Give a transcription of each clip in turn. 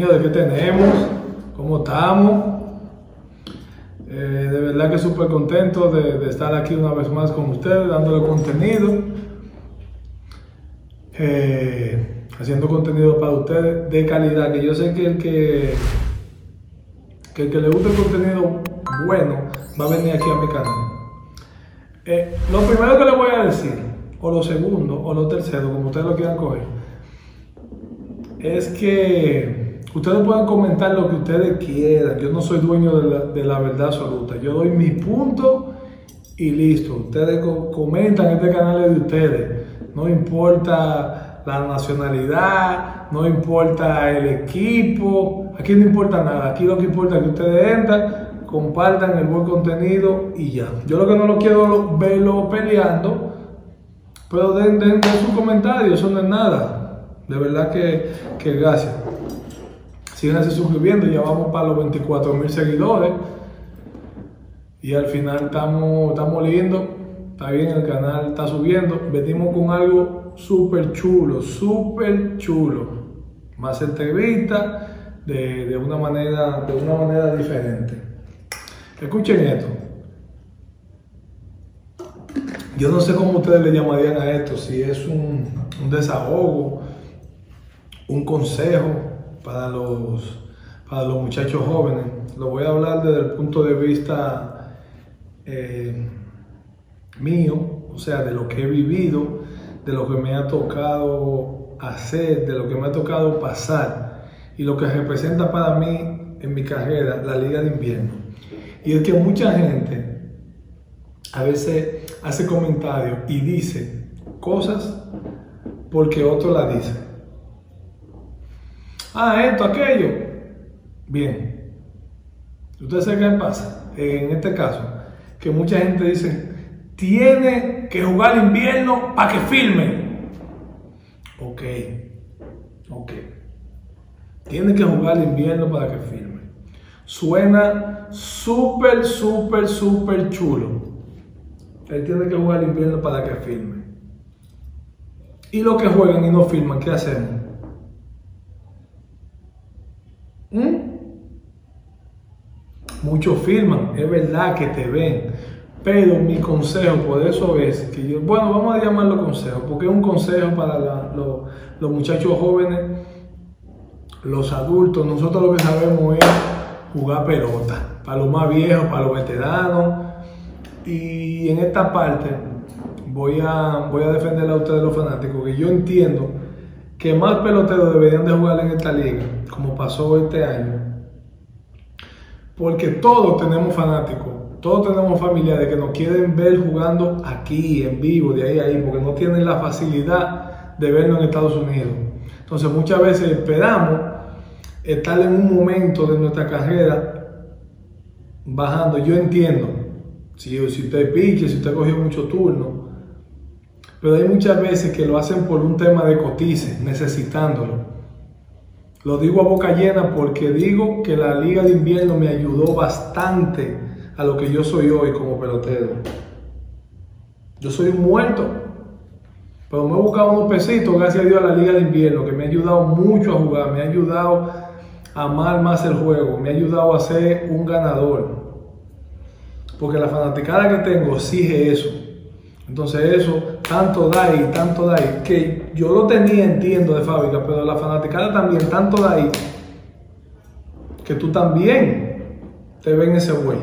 Señores, ¿qué tenemos? ¿Cómo estamos? Eh, de verdad que súper contento de, de, estar aquí una vez más con ustedes, dándole contenido. Eh, haciendo contenido para ustedes de calidad, que yo sé que el que, que el que le guste el contenido bueno va a venir aquí a mi canal. Eh, lo primero que le voy a decir, o lo segundo, o lo tercero, como ustedes lo quieran coger, es que ustedes pueden comentar lo que ustedes quieran. Yo no soy dueño de la, de la verdad absoluta. Yo doy mi punto y listo. Ustedes comentan, este canal es de ustedes. No importa la nacionalidad, no importa el equipo, aquí no importa nada. Aquí lo que importa es que ustedes entran, compartan el buen contenido y ya. Yo lo que no lo quiero verlo peleando, pero den, den, den su comentario, eso no es nada. De verdad que, que gracias. Síganse suscribiendo, ya vamos para los 24 mil seguidores. Y al final estamos, estamos lindos. Está bien, el canal está subiendo. Venimos con algo súper chulo, súper chulo. Más entrevistas de, de, una manera, de una manera diferente. Escuchen esto. Yo no sé cómo ustedes le llamarían a esto, si es un, un desahogo, un consejo para los, para los muchachos jóvenes. Lo voy a hablar desde el punto de vista eh, mío, o sea, de lo que he vivido, de lo que me ha tocado hacer, de lo que me ha tocado pasar y lo que representa para mí en mi carrera la Liga de Invierno. Y es que mucha gente a veces hace comentarios y dice cosas porque otro la dice. Ah, esto, aquello. Bien. Ustedes saben qué pasa en este caso, que mucha gente dice, tiene que jugar invierno para que filme. Ok, ok. Tiene que jugar invierno para que filme. Suena súper, súper, súper chulo. Él tiene que jugar invierno para que filme. Y los que juegan y no filman, ¿qué hacemos? Muchos filman, es verdad que te ven, pero mi consejo por eso es que yo, bueno, vamos a llamarlo consejo, porque es un consejo para los muchachos jóvenes, los adultos, nosotros lo que sabemos es jugar pelota, para los más viejos, para los veteranos, y en esta parte voy a, voy a defender a ustedes los fanáticos, que yo entiendo que más peloteros deberían de jugar en esta liga, como pasó este año. Porque todos tenemos fanáticos, todos tenemos familiares que nos quieren ver jugando aquí, en vivo, de ahí a ahí, porque no tienen la facilidad de verlo en Estados Unidos. Entonces muchas veces esperamos estar en un momento de nuestra carrera bajando. Yo entiendo, si, usted piche, si usted cogió mucho turno, pero hay muchas veces que lo hacen por un tema de cotice, necesitándolo. Lo digo a boca llena porque digo que la liga de invierno me ayudó bastante a lo que yo soy hoy como pelotero. Yo soy un muerto, pero me he buscado unos pesitos gracias a Dios a la liga de invierno que me ha ayudado mucho a jugar, me ha ayudado a amar más el juego, me ha ayudado a ser un ganador. Porque la fanaticada que tengo exige eso. Entonces eso tanto da y tanto da ahí, que yo lo tenía, entiendo, de fábrica, pero la fanaticada también, tanto da ahí, que tú también te ven ese güey.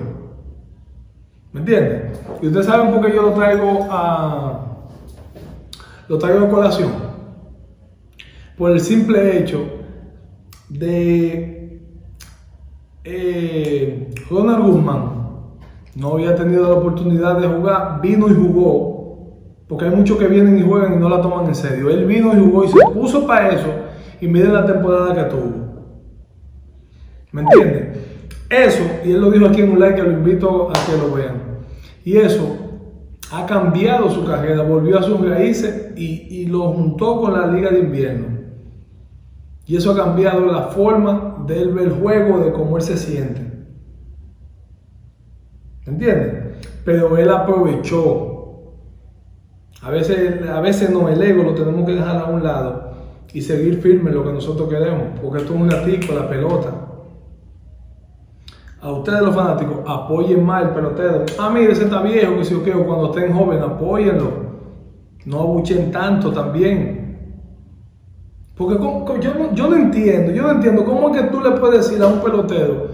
¿Me entiendes? Y ustedes saben por qué yo lo traigo a. Lo traigo a colación. Por el simple hecho de. Eh, Ronald Guzmán no había tenido la oportunidad de jugar, vino y jugó porque hay muchos que vienen y juegan y no la toman en serio. Él vino y jugó y se puso para eso y miren la temporada que tuvo. ¿Me entiendes? Eso, y él lo dijo aquí en un like que lo invito a que lo vean. Y eso ha cambiado su carrera, volvió a sus raíces y, lo juntó con la liga de invierno. Y eso ha cambiado la forma de él ver el juego, de cómo él se siente. ¿Me entiendes? Pero él aprovechó a veces, a veces no, el ego lo tenemos que dejar a un lado y seguir firme en lo que nosotros queremos, porque esto es un ratico, la pelota. A ustedes los fanáticos, apoyen más el pelotero. Ah, mire, ese está viejo, que si yo quiero, cuando estén jóvenes, apóyenlo. No abuchen tanto también. Porque yo, yo no entiendo, yo no entiendo cómo es que tú le puedes decir a un pelotero,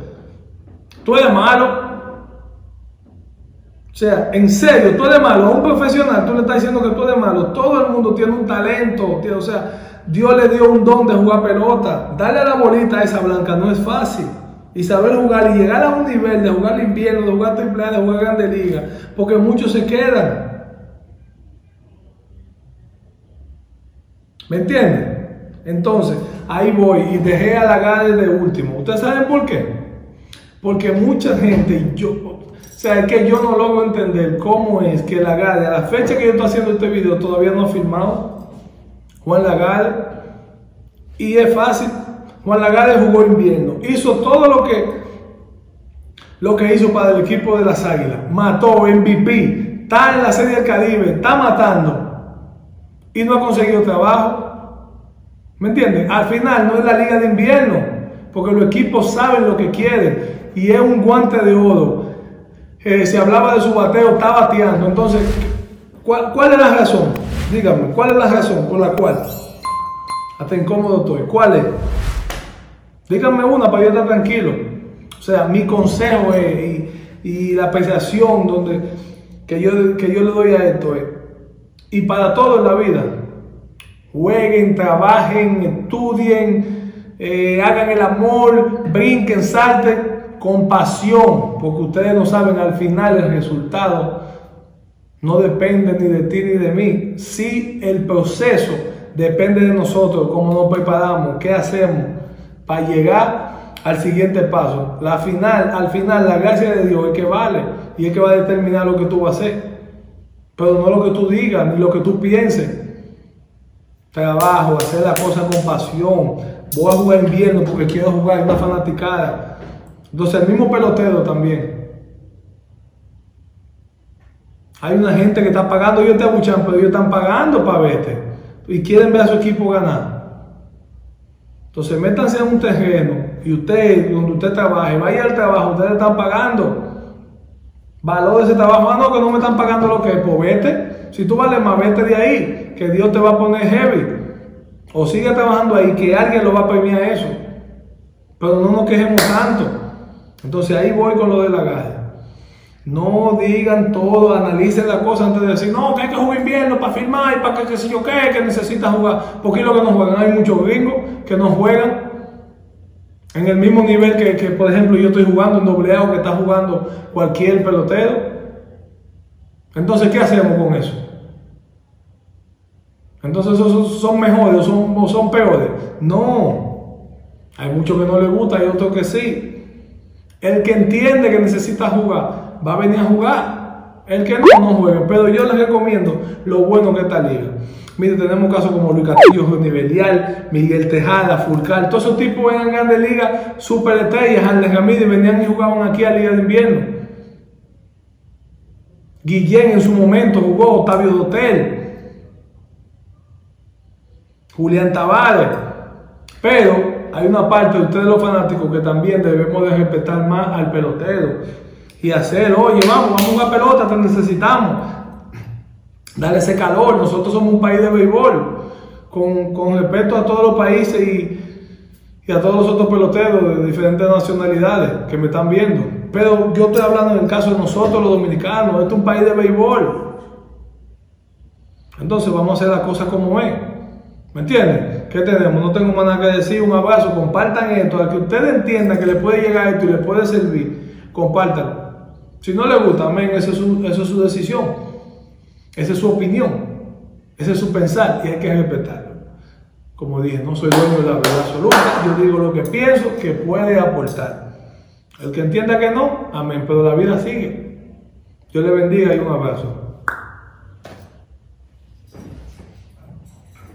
tú eres malo, o sea, en serio, tú eres malo. A un profesional, tú le estás diciendo que tú eres malo. Todo el mundo tiene un talento. o sea, Dios le dio un don de jugar pelota. Darle a la bolita a esa blanca no es fácil. Y saber jugar y llegar a un nivel de jugar invierno, de jugar triple de jugar grande liga. Porque muchos se quedan. ¿Me entienden? Entonces, ahí voy y dejé a la Gade de último. ¿Ustedes saben por qué? Porque mucha gente, yo, o sea, es que yo no logro entender cómo es que Lagarde, a la fecha que yo estoy haciendo este video, todavía no ha firmado Juan Lagarde. Y es fácil. Juan Lagarde jugó invierno. Hizo todo lo que, lo que hizo para el equipo de las Águilas. Mató MVP. Está en la Serie del Caribe. Está matando. Y no ha conseguido trabajo. ¿Me entienden? Al final no es la liga de invierno. Porque los equipos saben lo que quieren. Y es un guante de oro eh, se hablaba de su bateo, está bateando. Entonces, ¿cuál, ¿cuál, es la razón? Dígame, ¿cuál es la razón por la cual? Hasta incómodo estoy. ¿Cuál es? Díganme una para yo estar tranquilo. O sea, mi consejo y, la apreciación donde, que, yo, que yo le doy a esto es, y para todo en la vida, jueguen, trabajen, estudien, eh, hagan el amor, brinquen, salten, con pasión, porque ustedes no saben al final el resultado no depende ni de ti ni de mí. Si el proceso depende de nosotros, cómo nos preparamos, qué hacemos para llegar al siguiente paso. La final, al final, la gracia de Dios es que vale y es que va a determinar lo que tú vas a hacer. Pero no lo que tú digas ni lo que tú pienses. Trabajo, hacer la cosa con pasión. Voy a jugar invierno porque quiero jugar una fanaticada entonces el mismo pelotero también. Hay una gente que está pagando, ellos te abuchan, pero ellos están pagando para verte. Y quieren ver a su equipo ganar. Entonces métanse en un terreno y usted, donde usted trabaje, vaya al trabajo, ustedes están pagando. Valor ese trabajo. Ah, no, que no me están pagando lo que es. Pues vete. Si tú vales más, vete de ahí. Que Dios te va a poner heavy. O sigue trabajando ahí, que alguien lo va a premiar eso. Pero no nos quejemos tanto. Entonces ahí voy con lo de la galla. No digan todo, analicen la cosa antes de decir, no, que hay que jugar invierno para firmar y para que, qué sé yo qué, que necesita jugar. Porque lo que no juegan. Hay muchos gringos que no juegan en el mismo nivel que, por ejemplo, yo estoy jugando en doble o que está jugando cualquier pelotero. Entonces, ¿qué hacemos con eso? Entonces, ¿esos son mejores o son, son peores? No. Hay muchos que no les gusta y otros que sí. El que entiende que necesita jugar, va a venir a jugar. El que no, no juegue. Pero yo les recomiendo lo bueno que está liga. Mire, tenemos casos como Luis Castillo, Nivelial, Miguel Tejada, Fulcar, todos esos tipos en grandes ligas, super estrellas, Andrés Ramírez, venían y jugaban aquí a Liga de Invierno. Guillén en su momento jugó, Octavio Dotel, Julián Tavares, pero hay una parte de ustedes los fanáticos que también debemos de respetar más al pelotero y hacer, oye, vamos, vamos a jugar pelota, te necesitamos. Dale ese calor, nosotros somos un país de béisbol, con, con respeto a todos los países y, a todos los otros peloteros de diferentes nacionalidades que me están viendo. Pero yo estoy hablando en el caso de nosotros los dominicanos, este es un país de béisbol. Entonces vamos a hacer las cosas como es. ¿Me entienden? ¿Qué tenemos? No tengo más nada que decir. Un abrazo. Compartan esto. A que ustedes entiendan que les puede llegar esto y les puede servir. Compartan. Si no les gusta, amén. Esa es su, es su decisión. Esa es su opinión. Ese es su pensar y hay que respetarlo. Como dije, no soy dueño de la verdad absoluta. Yo digo lo que pienso que puede aportar. El que entienda que no, amén. Pero la vida sigue. Dios le bendiga y un abrazo.